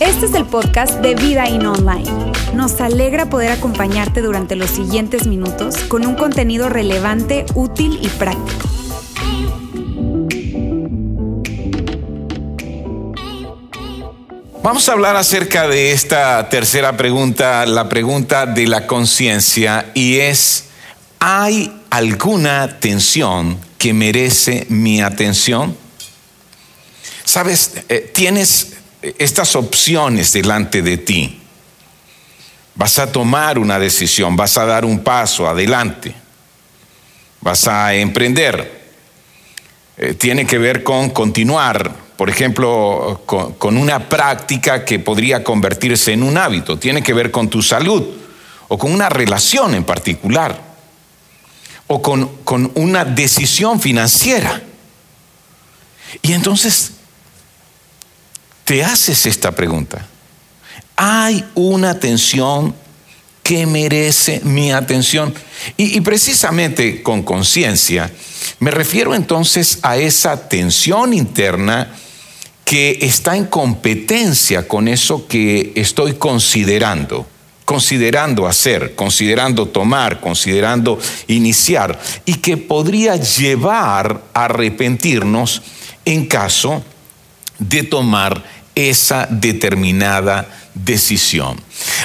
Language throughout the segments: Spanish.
Este es el podcast de Vida In Online. Nos alegra poder acompañarte durante los siguientes minutos con un contenido relevante, útil y práctico. Vamos a hablar acerca de esta tercera pregunta, la pregunta de la conciencia, y es, ¿hay alguna tensión que merece mi atención? Sabes, eh, tienes estas opciones delante de ti. Vas a tomar una decisión, vas a dar un paso adelante, vas a emprender. Eh, tiene que ver con continuar, por ejemplo, con, una práctica que podría convertirse en un hábito. Tiene que ver con tu salud o con una relación en particular o con, con una decisión financiera. Y entonces te haces esta pregunta. Hay una tensión que merece mi atención. Y, precisamente con conciencia me refiero entonces a esa tensión interna que está en competencia con eso que estoy considerando, considerando hacer, considerando tomar, considerando iniciar, y que podría llevar a arrepentirnos en caso de tomar esa determinada decisión.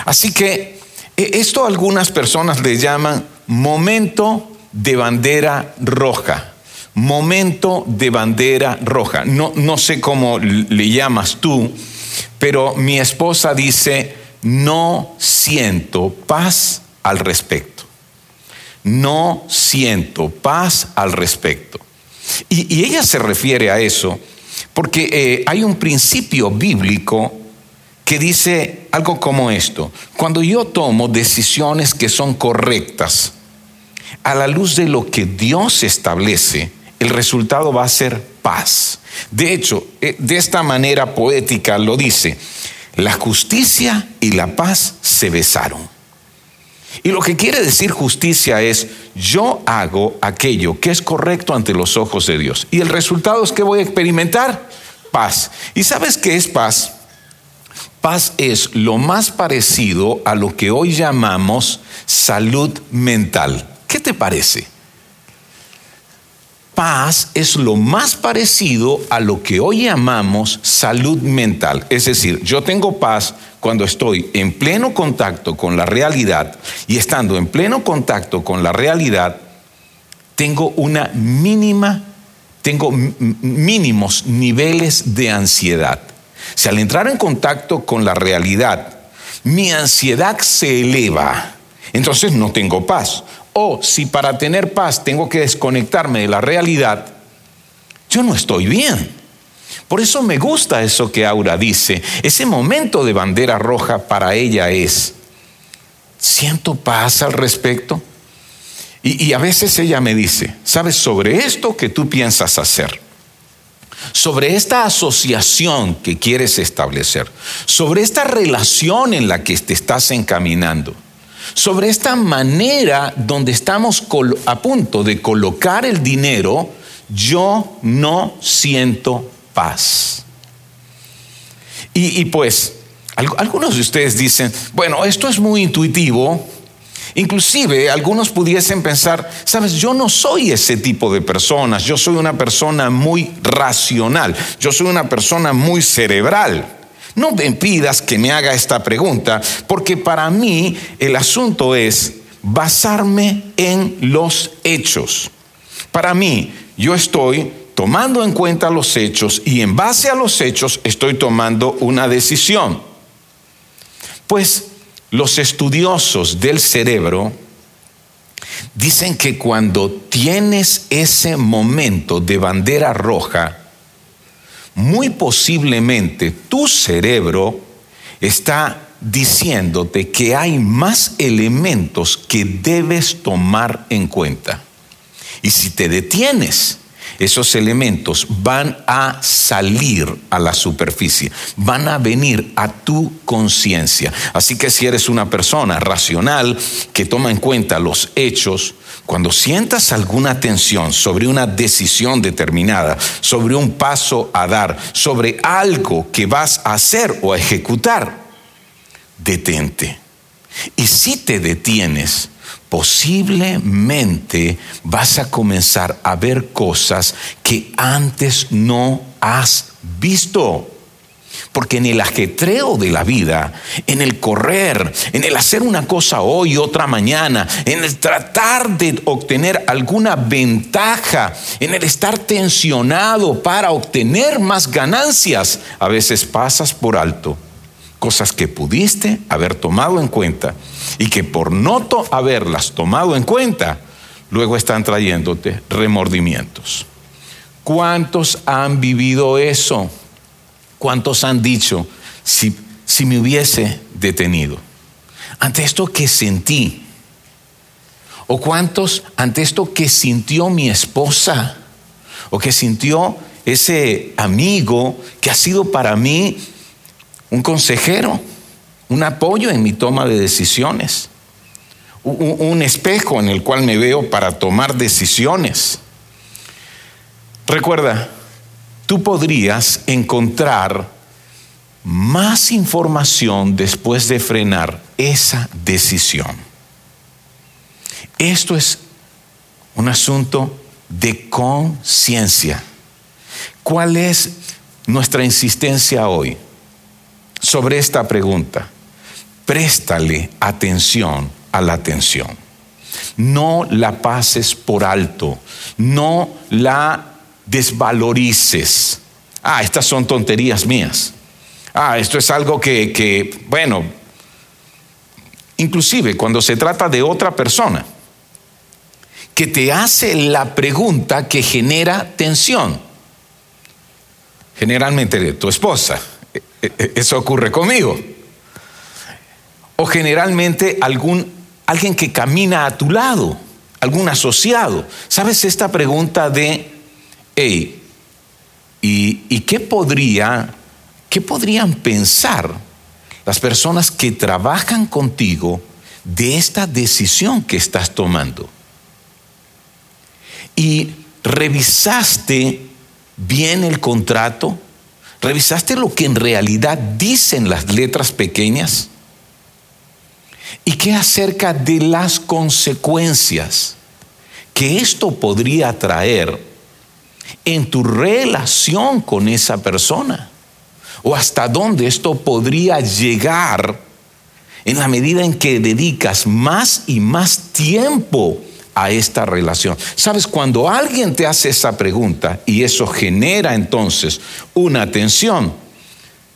Así que e, esto algunas personas le llaman momento de bandera roja. Momento de bandera roja. No, no sé cómo le llamas tú, pero mi esposa dice, no siento paz al respecto. No siento paz al respecto. Y, ella se refiere a eso porque eh, hay un principio bíblico que dice algo como esto. Cuando yo tomo decisiones que son correctas, a la luz de lo que Dios establece, el resultado va a ser paz. De hecho, eh, de esta manera poética lo dice, la justicia y la paz se besaron. Y lo que quiere decir justicia es, yo hago aquello que es correcto ante los ojos de Dios. Y el resultado es que voy a experimentar paz. ¿Y sabes qué es paz? Paz es lo más parecido a lo que hoy llamamos salud mental. ¿Qué te parece? Paz es lo más parecido a lo que hoy llamamos salud mental. Es decir, yo tengo paz cuando estoy en pleno contacto con la realidad y estando en pleno contacto con la realidad, tengo una mínima, tengo mínimos niveles de ansiedad. Si al entrar en contacto con la realidad, mi ansiedad se eleva, entonces no tengo paz. O si para tener paz tengo que desconectarme de la realidad, yo no estoy bien. Por eso me gusta eso que Aura dice. Ese momento de bandera roja para ella es, siento paz al respecto. Y, a veces ella me dice, ¿sabes sobre esto que tú piensas hacer? Sobre esta asociación que quieres establecer, sobre esta relación en la que te estás encaminando, sobre esta manera donde estamos a punto de colocar el dinero, yo no siento paz. Y, pues, algunos de ustedes dicen, bueno, esto es muy intuitivo. Inclusive algunos pudiesen pensar, sabes, yo no soy ese tipo de personas, yo soy una persona muy racional, yo soy una persona muy cerebral. No me pidas que me haga esta pregunta, porque para mí el asunto es basarme en los hechos. Para mí, yo estoy tomando en cuenta los hechos y en base a los hechos estoy tomando una decisión. Pues los estudiosos del cerebro dicen que cuando tienes ese momento de bandera roja, muy posiblemente tu cerebro está diciéndote que hay más elementos que debes tomar en cuenta. Y si te detienes, esos elementos van a salir a la superficie, van a venir a tu conciencia. Así que si eres una persona racional que toma en cuenta los hechos, Cuando sientas alguna tensión sobre una decisión determinada, sobre un paso a dar, sobre algo que vas a hacer o a ejecutar, detente. Y si te detienes, posiblemente vas a comenzar a ver cosas que antes no has visto. Porque en el ajetreo de la vida, en el correr, en el hacer una cosa hoy otra mañana, en el tratar de obtener alguna ventaja, en el estar tensionado para obtener más ganancias, a veces pasas por alto cosas que pudiste haber tomado en cuenta y que por no haberlas tomado en cuenta, luego están trayéndote remordimientos. ¿Cuántos han vivido eso? ¿Cuántos han dicho, si, si me hubiese detenido? Ante esto que sentí. ¿O cuántos ante esto que sintió mi esposa? ¿O que sintió ese amigo que ha sido para mí un consejero? Un apoyo en mi toma de decisiones. Un, espejo en el cual me veo para tomar decisiones. Recuerda, tú podrías encontrar más información después de frenar esa decisión. Esto es un asunto de conciencia. ¿Cuál es nuestra insistencia hoy sobre esta pregunta? Préstale atención a la atención. No la pases por alto, no la desvalorices. Ah, estas son tonterías mías. Ah, esto es algo que, que, bueno, inclusive cuando se trata de otra persona, que te hace la pregunta que genera tensión. Generalmente de tu esposa. E, e, eso ocurre conmigo. O generalmente algún, alguien que camina a tu lado, algún asociado. ¿Sabes esta pregunta de ¿y, ¿y qué, podría, qué podrían pensar las personas que trabajan contigo de esta decisión que estás tomando? Y revisaste bien el contrato, revisaste lo que en realidad dicen las letras pequeñas. ¿Y qué acerca de las consecuencias que esto podría traer en tu relación con esa persona. O hasta dónde esto podría llegar en la medida en que dedicas más y más tiempo a esta relación. Sabes, cuando alguien te hace esa pregunta y eso genera entonces una atención,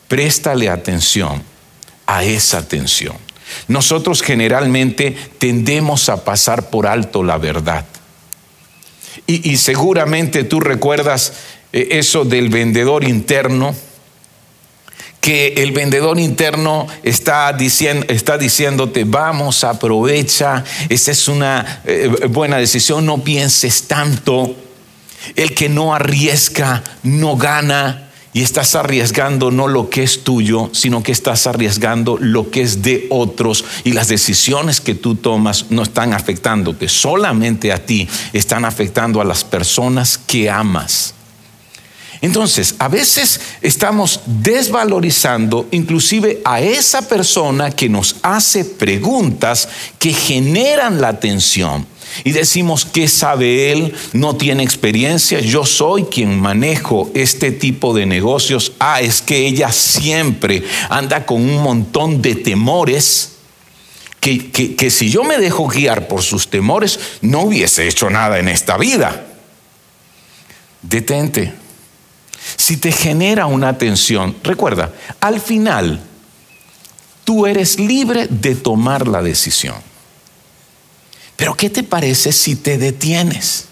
préstale atención a esa atención. Nosotros generalmente tendemos a pasar por alto la verdad. Y, seguramente tú recuerdas eh, eso del vendedor interno, que el vendedor interno está, diciendo, está diciéndote, vamos, aprovecha, esa es una eh, buena decisión, no pienses tanto, el que no arriesga no gana, y estás arriesgando no lo que es tuyo, sino que estás arriesgando lo que es de otros y las decisiones que tú tomas no están afectándote solamente a ti, están afectando a las personas que amas. Entonces, a veces estamos desvalorizando inclusive a esa persona que nos hace preguntas que generan la atención y decimos, ¿qué sabe él? No tiene experiencia. Yo soy quien manejo este tipo de negocios. Ah, es que ella siempre anda con un montón de temores. Que, que, si yo me dejo guiar por sus temores, no hubiese hecho nada en esta vida. Detente. Si te genera una tensión, recuerda, al final tú eres libre de tomar la decisión. Pero ¿qué te parece si te detienes?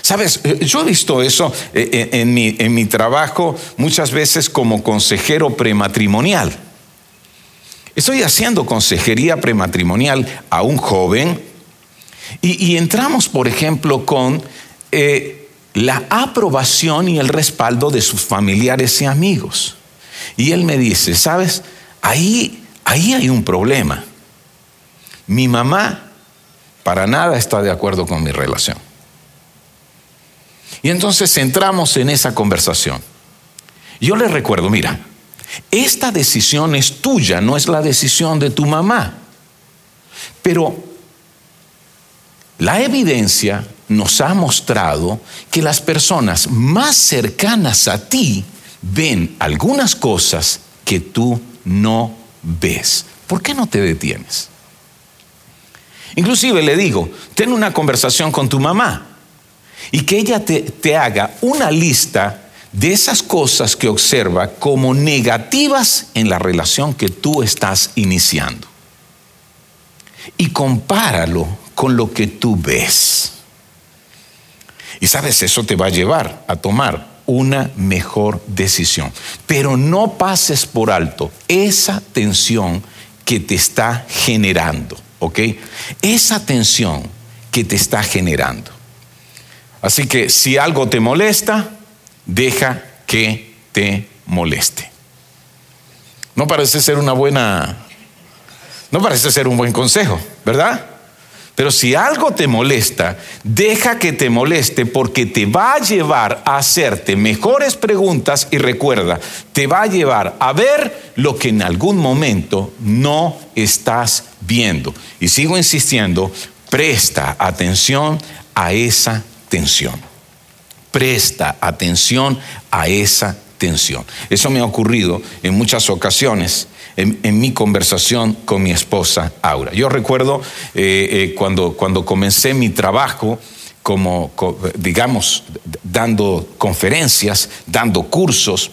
Sabes, eh, yo he visto eso eh, eh, en mi, en mi trabajo muchas veces como consejero prematrimonial. Estoy haciendo consejería prematrimonial a un joven y, entramos, por ejemplo, con la aprobación y el respaldo de sus familiares y amigos. Y él me dice, sabes, ahí, ahí hay un problema. Mi mamá para nada está de acuerdo con mi relación. Y entonces entramos en esa conversación. Yo le recuerdo, mira, esta decisión es tuya, no es la decisión de tu mamá. Pero la evidencia nos ha mostrado que las personas más cercanas a ti ven algunas cosas que tú no ves. ¿Por qué no te detienes? Inclusive le digo, ten una conversación con tu mamá y que ella te, te haga una lista de esas cosas que observa como negativas en la relación que tú estás iniciando. Y compáralo con lo que tú ves. Y sabes, eso te va a llevar a tomar una mejor decisión. Pero no pases por alto esa tensión que te está generando, ¿ok? Esa tensión que te está generando. Así que si algo te molesta, deja que te moleste. No parece ser una buena, no parece ser un buen consejo, ¿verdad? Pero si algo te molesta, deja que te moleste porque te va a llevar a hacerte mejores preguntas y recuerda, te va a llevar a ver lo que en algún momento no estás viendo. Y sigo insistiendo, presta atención a esa tensión. Presta atención a esa Eso me ha ocurrido en muchas ocasiones en, mi conversación con mi esposa Aura. Yo recuerdo eh, eh, cuando, cuando comencé mi trabajo, como, digamos, dando conferencias, dando cursos,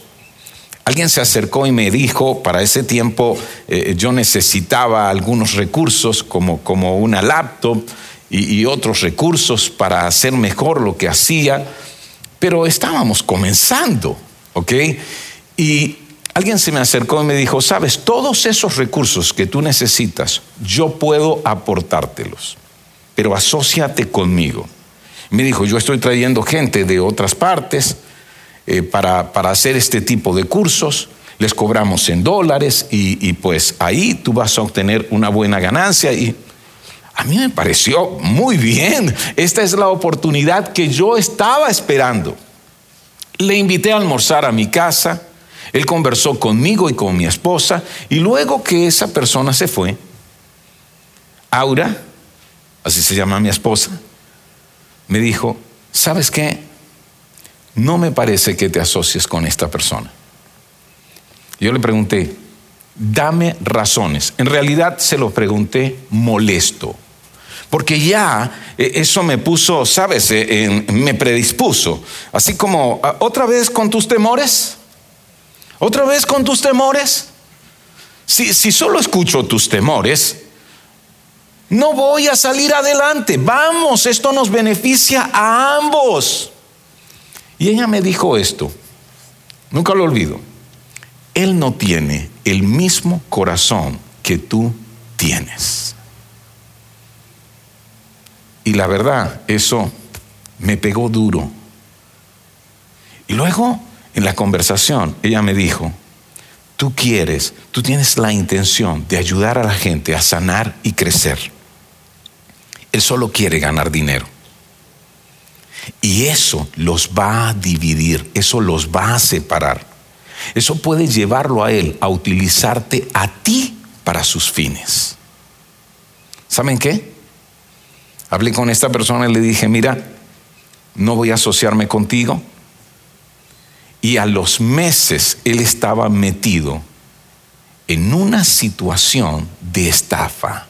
alguien se acercó y me dijo, para ese tiempo eh, yo necesitaba algunos recursos como, como una laptop y, otros recursos para hacer mejor lo que hacía, pero estábamos comenzando, ¿ok? Y Alguien se me acercó y me dijo, sabes, todos esos recursos que tú necesitas, yo puedo aportártelos, pero asóciate conmigo. Me dijo, yo estoy trayendo gente de otras partes eh, para, para, hacer este tipo de cursos, les cobramos en dólares y, y pues ahí tú vas a obtener una buena ganancia y a mí me pareció muy bien. Esta es la oportunidad que yo estaba esperando. Le invité a almorzar a mi casa él conversó conmigo y con mi esposa y luego que esa persona se fue, Aura, así se llama mi esposa, me dijo, ¿sabes qué? No me parece que te asocies con esta persona. Yo le pregunté, dame razones. En realidad se lo pregunté molesto, porque ya eh, eso me puso, sabes, eh, me predispuso, así como, ah, otra vez con tus temores. ¿Otra vez con tus temores? Si, si solo escucho tus temores, no voy a salir adelante. Vamos, esto nos beneficia a ambos. Y ella me dijo esto, nunca lo olvido. Él no tiene el mismo corazón que tú tienes. Y la verdad, eso me pegó duro. Y luego en la conversación, ella me dijo, tú quieres, tú tienes la intención de ayudar a la gente a sanar y crecer. Él solo quiere ganar dinero. Y eso los va a dividir, eso los va a separar. Eso puede llevarlo a él a utilizarte a ti para sus fines. ¿Saben qué? Hablé con esta persona y le dije, mira, no voy a asociarme contigo, y a los meses él estaba metido en una situación de estafa.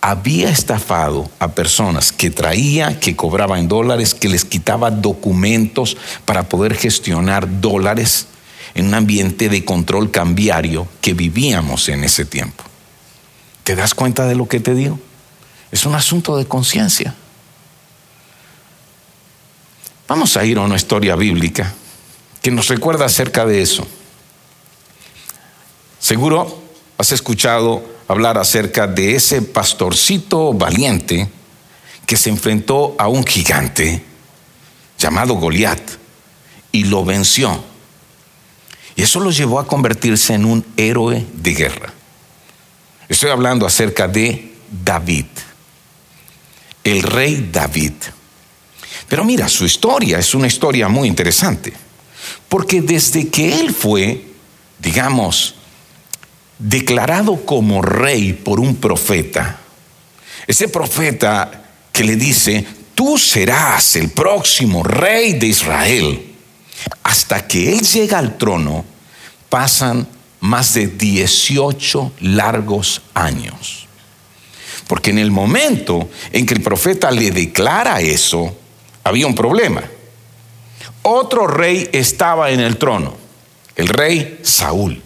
Había estafado a personas que traía, que cobraba en dólares, que les quitaba documentos para poder gestionar dólares en un ambiente de control cambiario que vivíamos en ese tiempo. ¿Te das cuenta de lo que te digo? Es un asunto de conciencia. Vamos a ir a una historia bíblica que nos recuerda acerca de eso. Seguro has escuchado hablar acerca de ese pastorcito valiente que se enfrentó a un gigante llamado Goliat y lo venció. Y eso lo llevó a convertirse en un héroe de guerra. Estoy hablando acerca de David. El rey David. Pero mira, su historia es una historia muy interesante, porque desde que él fue, digamos, declarado como rey por un profeta, ese profeta que le dice, tú serás el próximo rey de Israel, hasta que él llega al trono, pasan más de 18 largos años. Porque en el momento en que el profeta le declara eso, había un problema. Otro rey estaba en el trono, el rey Saúl.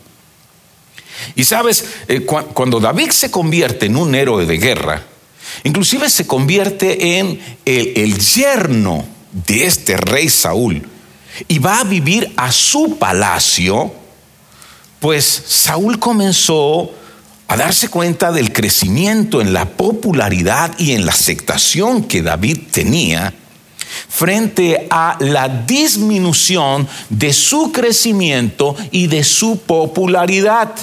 Y sabes, eh, cuando David se convierte en un héroe de guerra, inclusive se convierte en el, el yerno de este rey Saúl y va a vivir a su palacio, pues Saúl comenzó a darse cuenta del crecimiento en la popularidad y en la aceptación que David tenía frente a la disminución de su crecimiento y de su popularidad.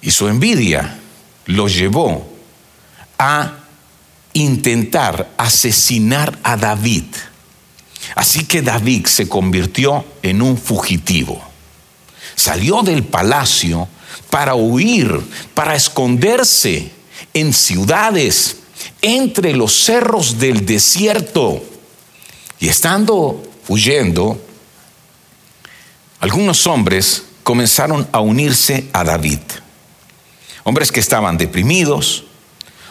Y su envidia lo llevó a intentar asesinar a David. Así que David se convirtió en un fugitivo. Salió del palacio para huir, para esconderse en ciudades, entre los cerros del desierto. Y estando huyendo, algunos hombres comenzaron a unirse a David. Hombres que estaban deprimidos,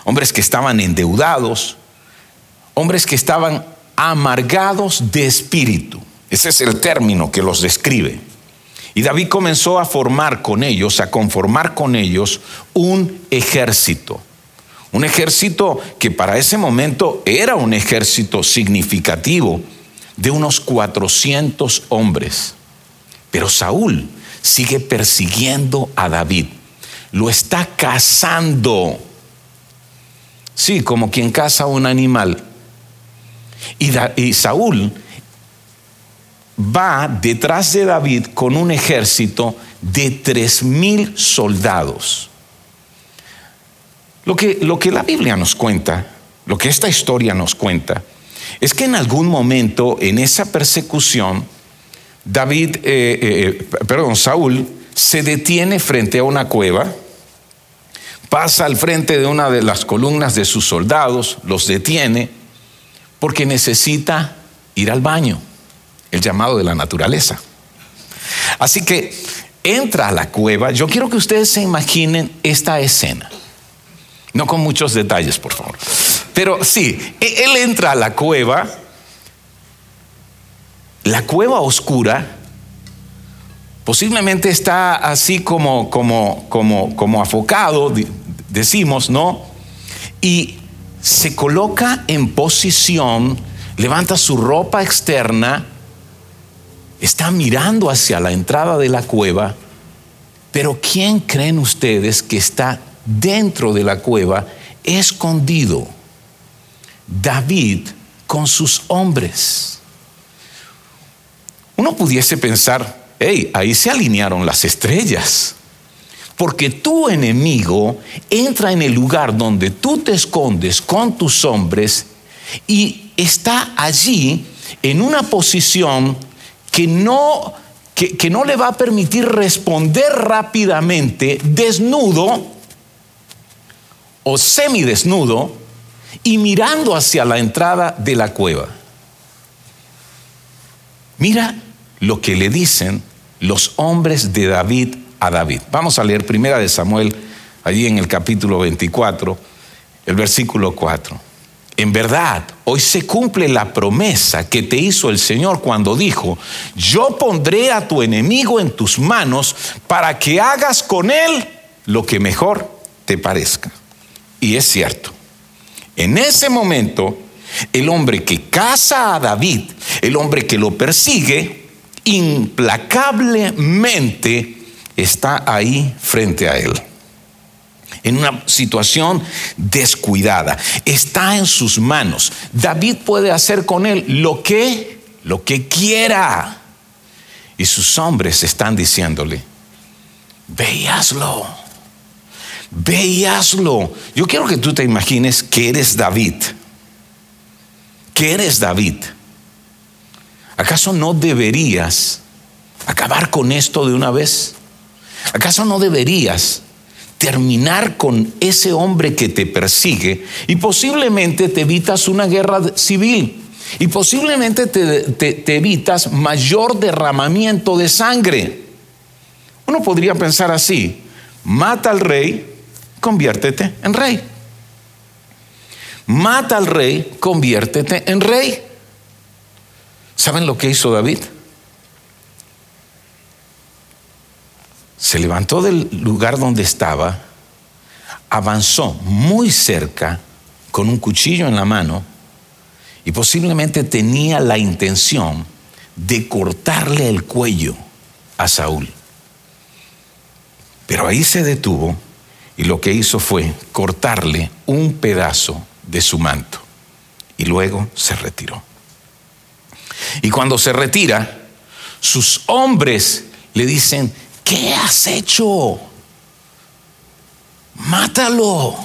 hombres que estaban endeudados, hombres que estaban amargados de espíritu. Ese es el término que los describe. Y David comenzó a formar con ellos, a conformar con ellos un ejército. Un ejército que para ese momento era un ejército significativo de unos 400 hombres. Pero Saúl sigue persiguiendo a David. Lo está cazando Sí, como quien caza un animal. Y, Saúl va detrás de David con un ejército de tres mil soldados. Lo que, lo que la Biblia nos cuenta, lo que esta historia nos cuenta, es que en algún momento en esa persecución, David, eh, eh, perdón, Saúl se detiene frente a una cueva pasa al frente de una de las columnas de sus soldados, los detiene, porque necesita ir al baño, el llamado de la naturaleza. Así que entra a la cueva, yo quiero que ustedes se imaginen esta escena, no con muchos detalles, por favor, pero sí, e-, él entra a la cueva, la cueva oscura, posiblemente está así como, como, como, como afocado, decimos, ¿no? Y se coloca en posición, levanta su ropa externa, está mirando hacia la entrada de la cueva, pero ¿quién creen ustedes que está dentro de la cueva, escondido? David con sus hombres. Uno pudiese pensar, hey, ahí se alinearon las estrellas. Porque tu enemigo entra en el lugar donde tú te escondes con tus hombres y está allí en una posición que no, que, no le va a permitir responder rápidamente desnudo o semidesnudo y mirando hacia la entrada de la cueva. Mira lo que le dicen los hombres de David a David. Vamos a leer primera de Samuel, allí en el capítulo 24, el versículo 4. En verdad, hoy se cumple la promesa que te hizo el Señor cuando dijo, yo pondré a tu enemigo en tus manos para que hagas con él lo que mejor te parezca. Y es cierto. En ese momento, el hombre que caza a David, el hombre que lo persigue, implacablemente está ahí frente a él. En una situación descuidada. Está en sus manos. David puede hacer con él lo que, lo que quiera. Y sus hombres están diciéndole, ve y hazlo. Ve y hazlo. Yo quiero que tú te imagines que eres David. Que eres David. ¿Acaso no deberías acabar con esto de una vez? ¿Acaso no deberías terminar con ese hombre que te persigue y posiblemente te evitas una guerra civil y posiblemente te, evitas mayor derramamiento de sangre? Uno podría pensar así, mata al rey, conviértete en rey. Mata al rey, conviértete en rey. ¿Saben lo que hizo David? Se levantó del lugar donde estaba, avanzó muy cerca con un cuchillo en la mano y posiblemente tenía la intención de cortarle el cuello a Saúl. Pero ahí se detuvo y lo que hizo fue cortarle un pedazo de su manto y luego se retiró. Y cuando se retira, sus hombres le dicen, ¿qué has hecho? Mátalo.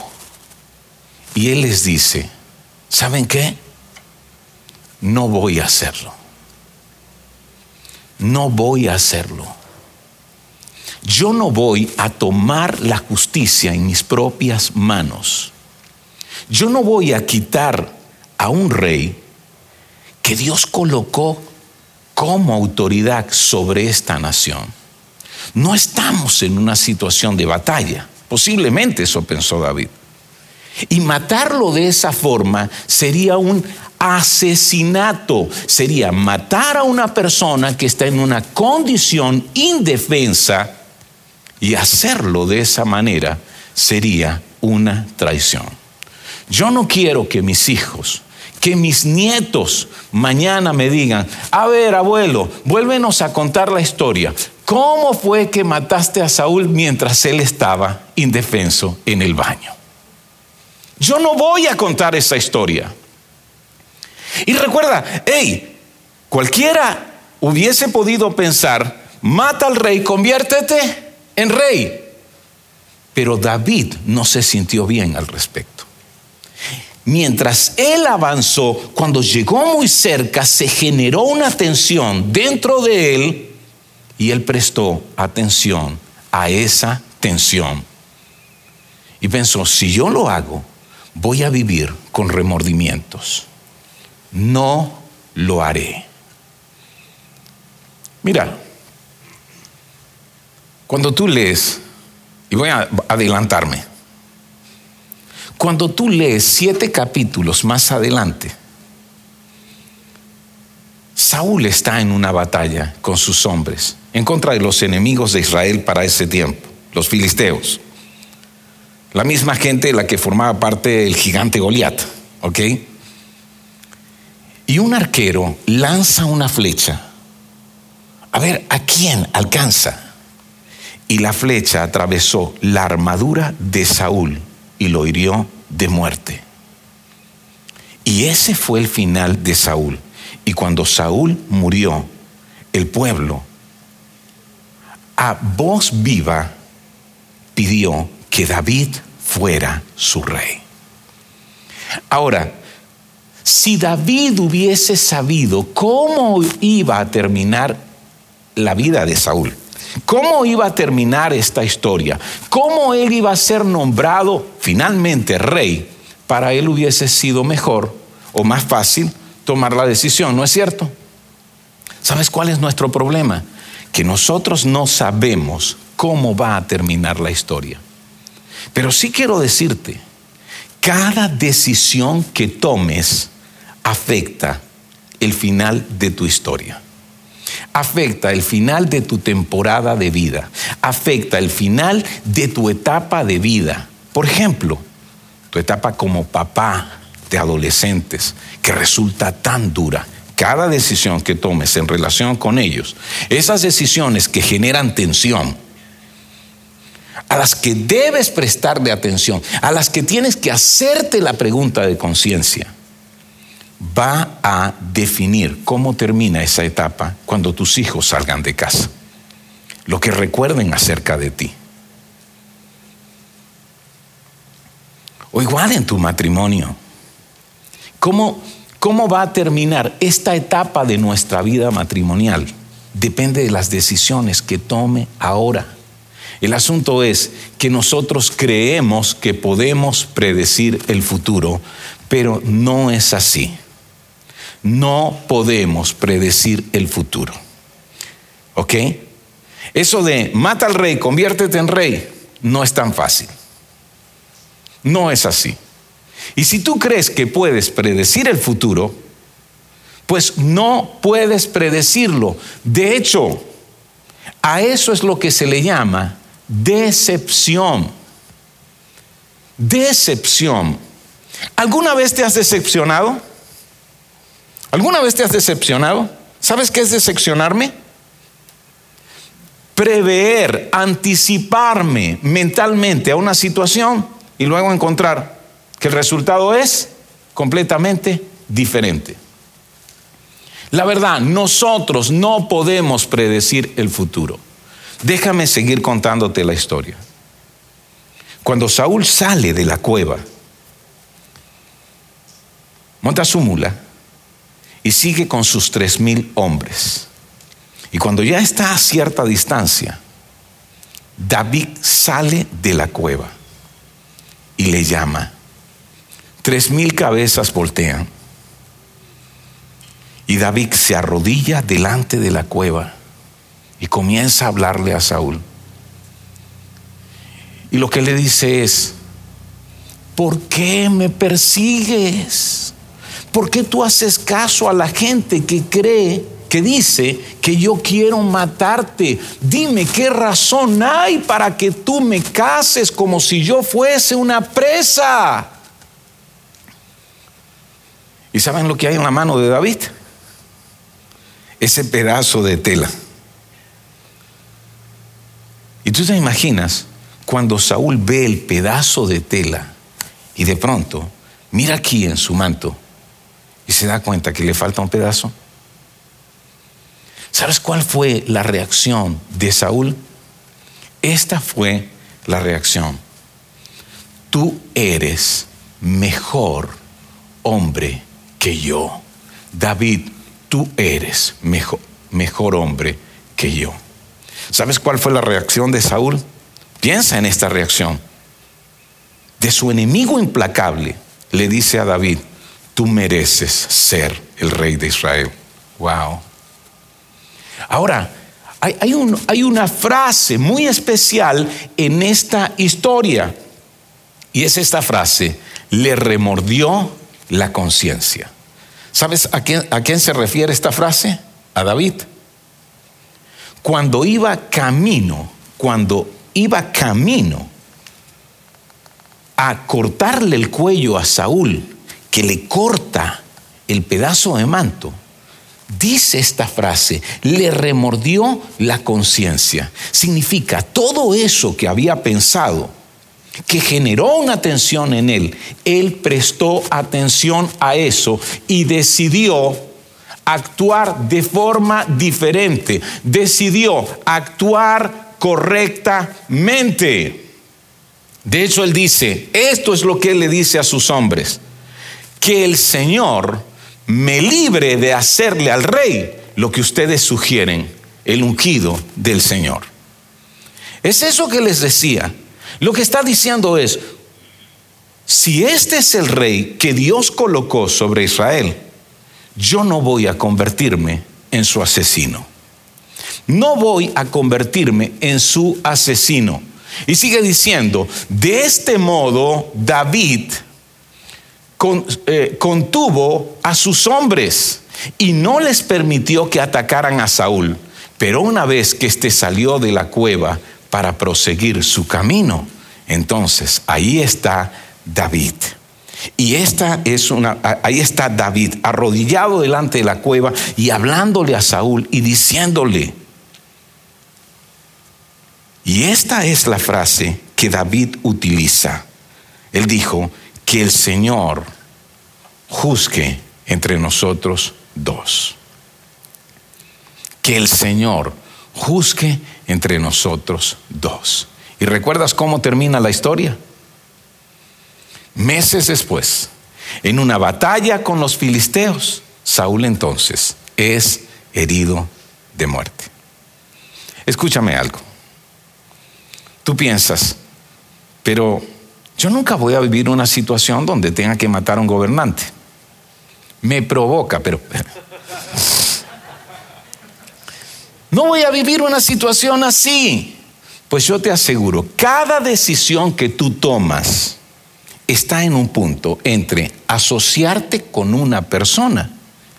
Y él les dice, ¿saben qué? No voy a hacerlo. No voy a hacerlo. Yo no voy a tomar la justicia en mis propias manos. Yo no voy a quitar a un rey que Dios colocó como autoridad sobre esta nación. No estamos en una situación de batalla. Posiblemente eso pensó David. Y matarlo de esa forma sería un asesinato. Sería matar a una persona que está en una condición indefensa y hacerlo de esa manera sería una traición. Yo no quiero que mis hijos que mis nietos mañana me digan, a ver abuelo, vuélvenos a contar la historia. ¿Cómo fue que mataste a Saúl mientras él estaba indefenso en el baño? Yo no voy a contar esa historia. Y recuerda, hey, cualquiera hubiese podido pensar, mata al rey, conviértete en rey. Pero David no se sintió bien al respecto. Mientras él avanzó, cuando llegó muy cerca, se generó una tensión dentro de él y él prestó atención a esa tensión. Y pensó, si yo lo hago, voy a vivir con remordimientos. No lo haré. Mira, cuando tú lees, y voy a adelantarme, cuando tú lees siete capítulos más adelante, Saúl está en una batalla con sus hombres en contra de los enemigos de Israel para ese tiempo, los filisteos. La misma gente de la que formaba parte del gigante Goliat, ¿ok? Y un arquero lanza una flecha. A ver, ¿a quién alcanza? Y la flecha atravesó la armadura de Saúl y lo hirió de muerte. Y ese fue el final de Saúl. Y cuando Saúl murió, el pueblo a voz viva pidió que David fuera su rey. Ahora, si David hubiese sabido cómo iba a terminar la vida de Saúl, ¿Cómo iba a terminar esta historia? ¿Cómo él iba a ser nombrado finalmente rey? Para él hubiese sido mejor o más fácil tomar la decisión, ¿no es cierto? ¿Sabes cuál es nuestro problema? Que nosotros no sabemos cómo va a terminar la historia. Pero sí quiero decirte, cada decisión que tomes afecta el final de tu historia afecta el final de tu temporada de vida, afecta el final de tu etapa de vida. Por ejemplo, tu etapa como papá de adolescentes, que resulta tan dura. Cada decisión que tomes en relación con ellos, esas decisiones que generan tensión, a las que debes prestarle atención, a las que tienes que hacerte la pregunta de conciencia, va a definir cómo termina esa etapa cuando tus hijos salgan de casa. Lo que recuerden acerca de ti. O igual en tu matrimonio. ¿Cómo, ¿Cómo va a terminar esta etapa de nuestra vida matrimonial? Depende de las decisiones que tome ahora. El asunto es que nosotros creemos que podemos predecir el futuro, pero no es así. No podemos predecir el futuro. ¿Ok? Eso de mata al rey, conviértete en rey, no es tan fácil. No es así. Y si tú crees que puedes predecir el futuro, pues no puedes predecirlo. De hecho, a eso es lo que se le llama decepción. Decepción. ¿Alguna vez te has decepcionado? ¿Alguna vez te has decepcionado? ¿Sabes qué es decepcionarme? Prever, anticiparme mentalmente a una situación y luego encontrar que el resultado es completamente diferente. La verdad, nosotros no podemos predecir el futuro. Déjame seguir contándote la historia. Cuando Saúl sale de la cueva, monta su mula y sigue con sus tres mil hombres. Y cuando ya está a cierta distancia, David sale de la cueva y le llama. Tres mil cabezas voltean. Y David se arrodilla delante de la cueva y comienza a hablarle a Saúl. Y lo que le dice es, ¿por qué me persigues? ¿Por qué tú haces caso a la gente que cree, que dice que yo quiero matarte? Dime qué razón hay para que tú me cases como si yo fuese una presa. ¿Y saben lo que hay en la mano de David? Ese pedazo de tela. Y tú te imaginas cuando Saúl ve el pedazo de tela y de pronto mira aquí en su manto y se da cuenta que le falta un pedazo. ¿Sabes cuál fue la reacción de Saúl? Esta fue la reacción. Tú eres mejor hombre que yo. David, tú eres mejor, mejor hombre que yo. ¿Sabes cuál fue la reacción de Saúl? Piensa en esta reacción. De su enemigo implacable le dice a David, tú mereces ser el rey de Israel. Wow. Ahora, hay, hay, una frase muy especial en esta historia. Y es esta frase, le remordió la conciencia. ¿Sabes a quién, a quién se refiere esta frase? A David cuando iba camino, cuando iba camino a cortarle el cuello a Saúl, que le corta el pedazo de manto, dice esta frase, le remordió la conciencia. Significa todo eso que había pensado, que generó una tensión en él, él prestó atención a eso y decidió actuar de forma diferente, decidió actuar correctamente. De hecho, él dice, esto es lo que él le dice a sus hombres, que el Señor me libre de hacerle al rey lo que ustedes sugieren, el ungido del Señor. Es eso que les decía. Lo que está diciendo es, si este es el rey que Dios colocó sobre Israel, yo no voy a convertirme en su asesino. No voy a convertirme en su asesino. Y sigue diciendo, de este modo David eh, contuvo a sus hombres y no les permitió que atacaran a Saúl. Pero una vez que éste salió de la cueva para proseguir su camino, entonces ahí está David. Y esta es una, ahí está David arrodillado delante de la cueva y hablándole a Saúl y diciéndole, y esta es la frase que David utiliza. Él dijo, que el Señor juzgue entre nosotros dos. Que el Señor juzgue entre nosotros dos. ¿Y recuerdas cómo termina la historia? Meses después, en una batalla con los filisteos, Saúl entonces es herido de muerte. Escúchame algo. Tú piensas, pero yo nunca voy a vivir una situación donde tenga que matar a un gobernante. Me provoca, pero... No voy a vivir una situación así. Pues yo te aseguro, cada decisión que tú tomas está en un punto entre asociarte con una persona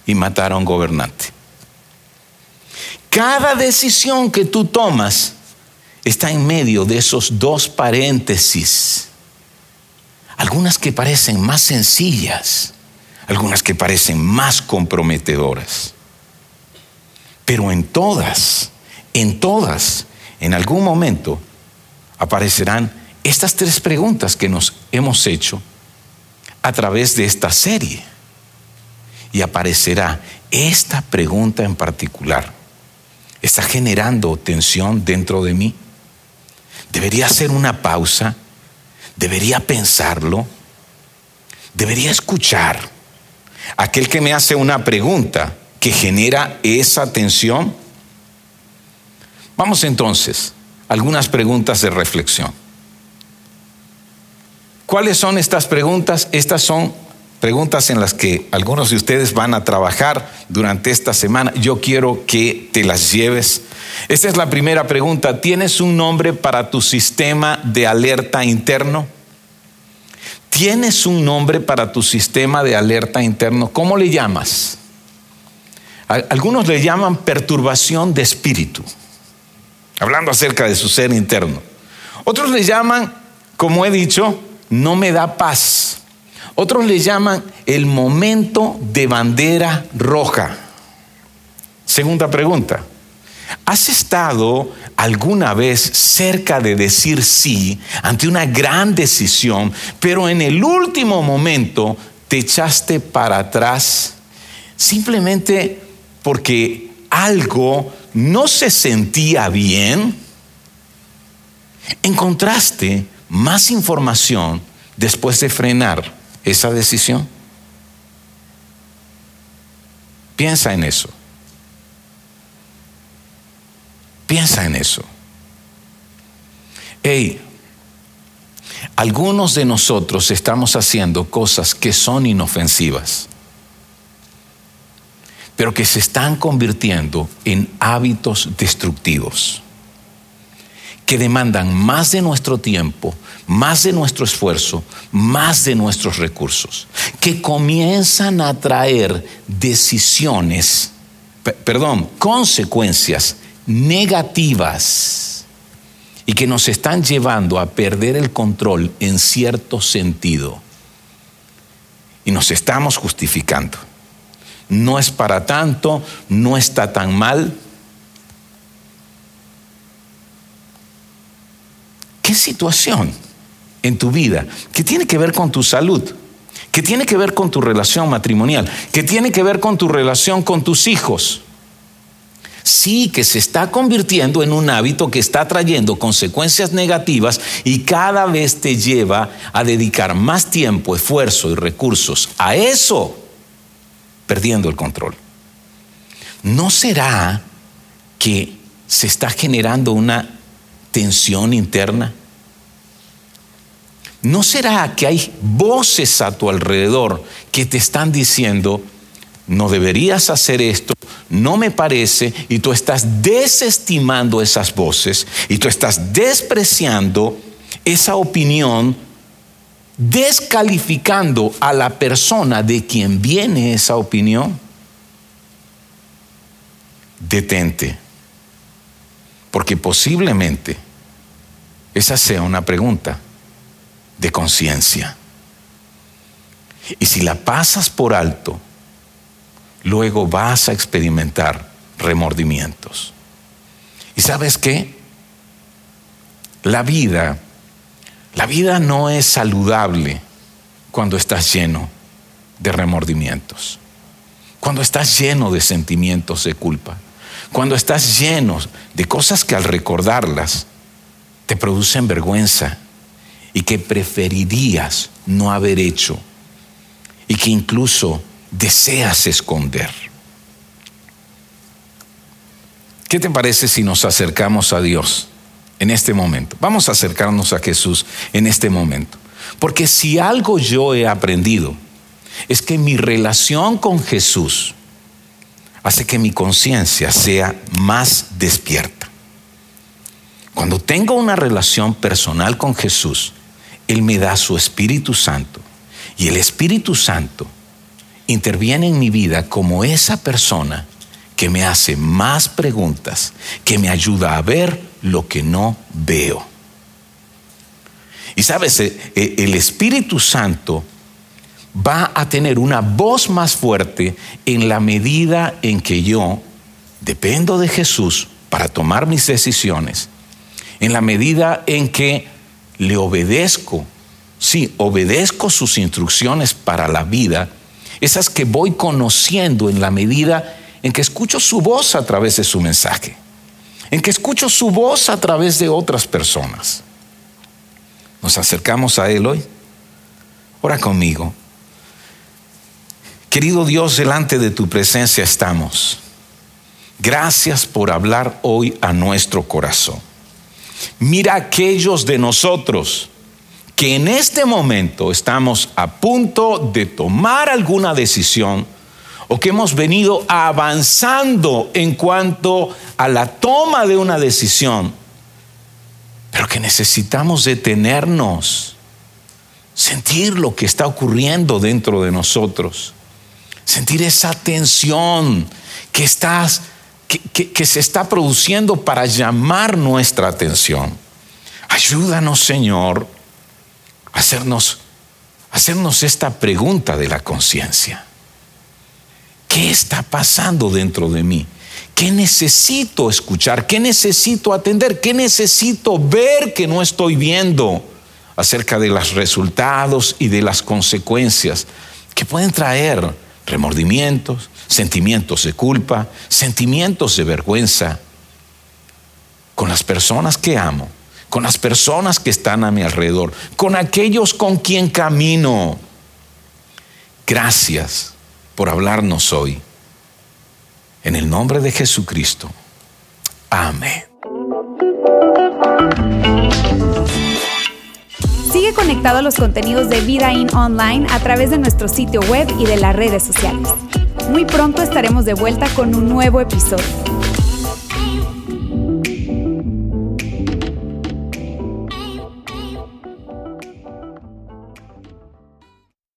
y matar a un gobernante. Cada decisión que tú tomas está en medio de esos dos paréntesis. Algunas que parecen más sencillas, algunas que parecen más comprometedoras. Pero en todas, en todas, en algún momento aparecerán estas tres preguntas que nos hemos hecho a través de esta serie. Y aparecerá esta pregunta en particular. ¿Está generando tensión dentro de mí? ¿Debería hacer una pausa? ¿Debería pensarlo? ¿Debería escuchar? Aquel que me hace una pregunta que genera esa tensión. Vamos entonces algunas preguntas de reflexión. ¿Cuáles son estas preguntas? Estas son preguntas en las que algunos de ustedes van a trabajar durante esta semana. Yo quiero que te las lleves. Esta es la primera pregunta. ¿Tienes un nombre para tu sistema de alerta interno? ¿Tienes un nombre para tu sistema de alerta interno? ¿Cómo le llamas? Algunos le llaman perturbación de espíritu, hablando acerca de su ser interno. Otros le llaman, como he dicho, no me da paz. Otros le llaman el momento de bandera roja. Segunda pregunta. ¿Has estado alguna vez cerca de decir sí ante una gran decisión, pero en el último momento te echaste para atrás simplemente porque algo no se sentía bien? ¿Encontraste más información después de frenar esa decisión? Piensa en eso. Piensa en eso. Hey, algunos de nosotros estamos haciendo cosas que son inofensivas, pero que se están convirtiendo en hábitos destructivos que demandan más de nuestro tiempo, más de nuestro esfuerzo, más de nuestros recursos, que comienzan a traer decisiones, perdón, consecuencias negativas y que nos están llevando a perder el control en cierto sentido. Y nos estamos justificando. No es para tanto, no está tan mal, ¿Qué situación en tu vida que tiene que ver con tu salud? que tiene que ver con tu relación matrimonial, que tiene que ver con tu relación con tus hijos. Sí, que se está convirtiendo en un hábito que está trayendo consecuencias negativas y cada vez te lleva a dedicar más tiempo, esfuerzo y recursos a eso, perdiendo el control. ¿No será que se está generando una tensión interna? ¿No será que hay voces a tu alrededor que te están diciendo, no deberías hacer esto, no me parece, y tú estás desestimando esas voces y tú estás despreciando esa opinión, descalificando a la persona de quien viene esa opinión? Detente, porque posiblemente esa sea una pregunta de conciencia. Y si la pasas por alto, luego vas a experimentar remordimientos. ¿Y sabes qué? La vida, la vida no es saludable cuando estás lleno de remordimientos, cuando estás lleno de sentimientos de culpa, cuando estás lleno de cosas que al recordarlas te producen vergüenza y que preferirías no haber hecho y que incluso deseas esconder. ¿Qué te parece si nos acercamos a Dios en este momento? Vamos a acercarnos a Jesús en este momento. Porque si algo yo he aprendido es que mi relación con Jesús hace que mi conciencia sea más despierta. Cuando tengo una relación personal con Jesús, Él me da su Espíritu Santo y el Espíritu Santo interviene en mi vida como esa persona que me hace más preguntas, que me ayuda a ver lo que no veo. Y sabes, eh, eh, el Espíritu Santo va a tener una voz más fuerte en la medida en que yo dependo de Jesús para tomar mis decisiones, en la medida en que le obedezco, sí, obedezco sus instrucciones para la vida, esas que voy conociendo en la medida en que escucho su voz a través de su mensaje, en que escucho su voz a través de otras personas. Nos acercamos a Él hoy. Ora conmigo. Querido Dios, delante de tu presencia estamos. Gracias por hablar hoy a nuestro corazón. Mira aquellos de nosotros que en este momento estamos a punto de tomar alguna decisión o que hemos venido avanzando en cuanto a la toma de una decisión, pero que necesitamos detenernos, sentir lo que está ocurriendo dentro de nosotros, sentir esa tensión que, que, se está produciendo para llamar nuestra atención. Ayúdanos, Señor, hacernos, a hacernos esta pregunta de la conciencia. ¿Qué está pasando dentro de mí? ¿Qué necesito escuchar? ¿Qué necesito atender? ¿Qué necesito ver que no estoy viendo acerca de los resultados y de las consecuencias que pueden traer remordimientos, sentimientos de culpa, sentimientos de vergüenza con las personas que amo, con las personas que están a mi alrededor, con aquellos con quien camino? Gracias por hablarnos hoy. En el nombre de Jesucristo. Amén. Sigue conectado a los contenidos de Vida In Online a través de nuestro sitio web y de las redes sociales. Muy pronto estaremos de vuelta con un nuevo episodio.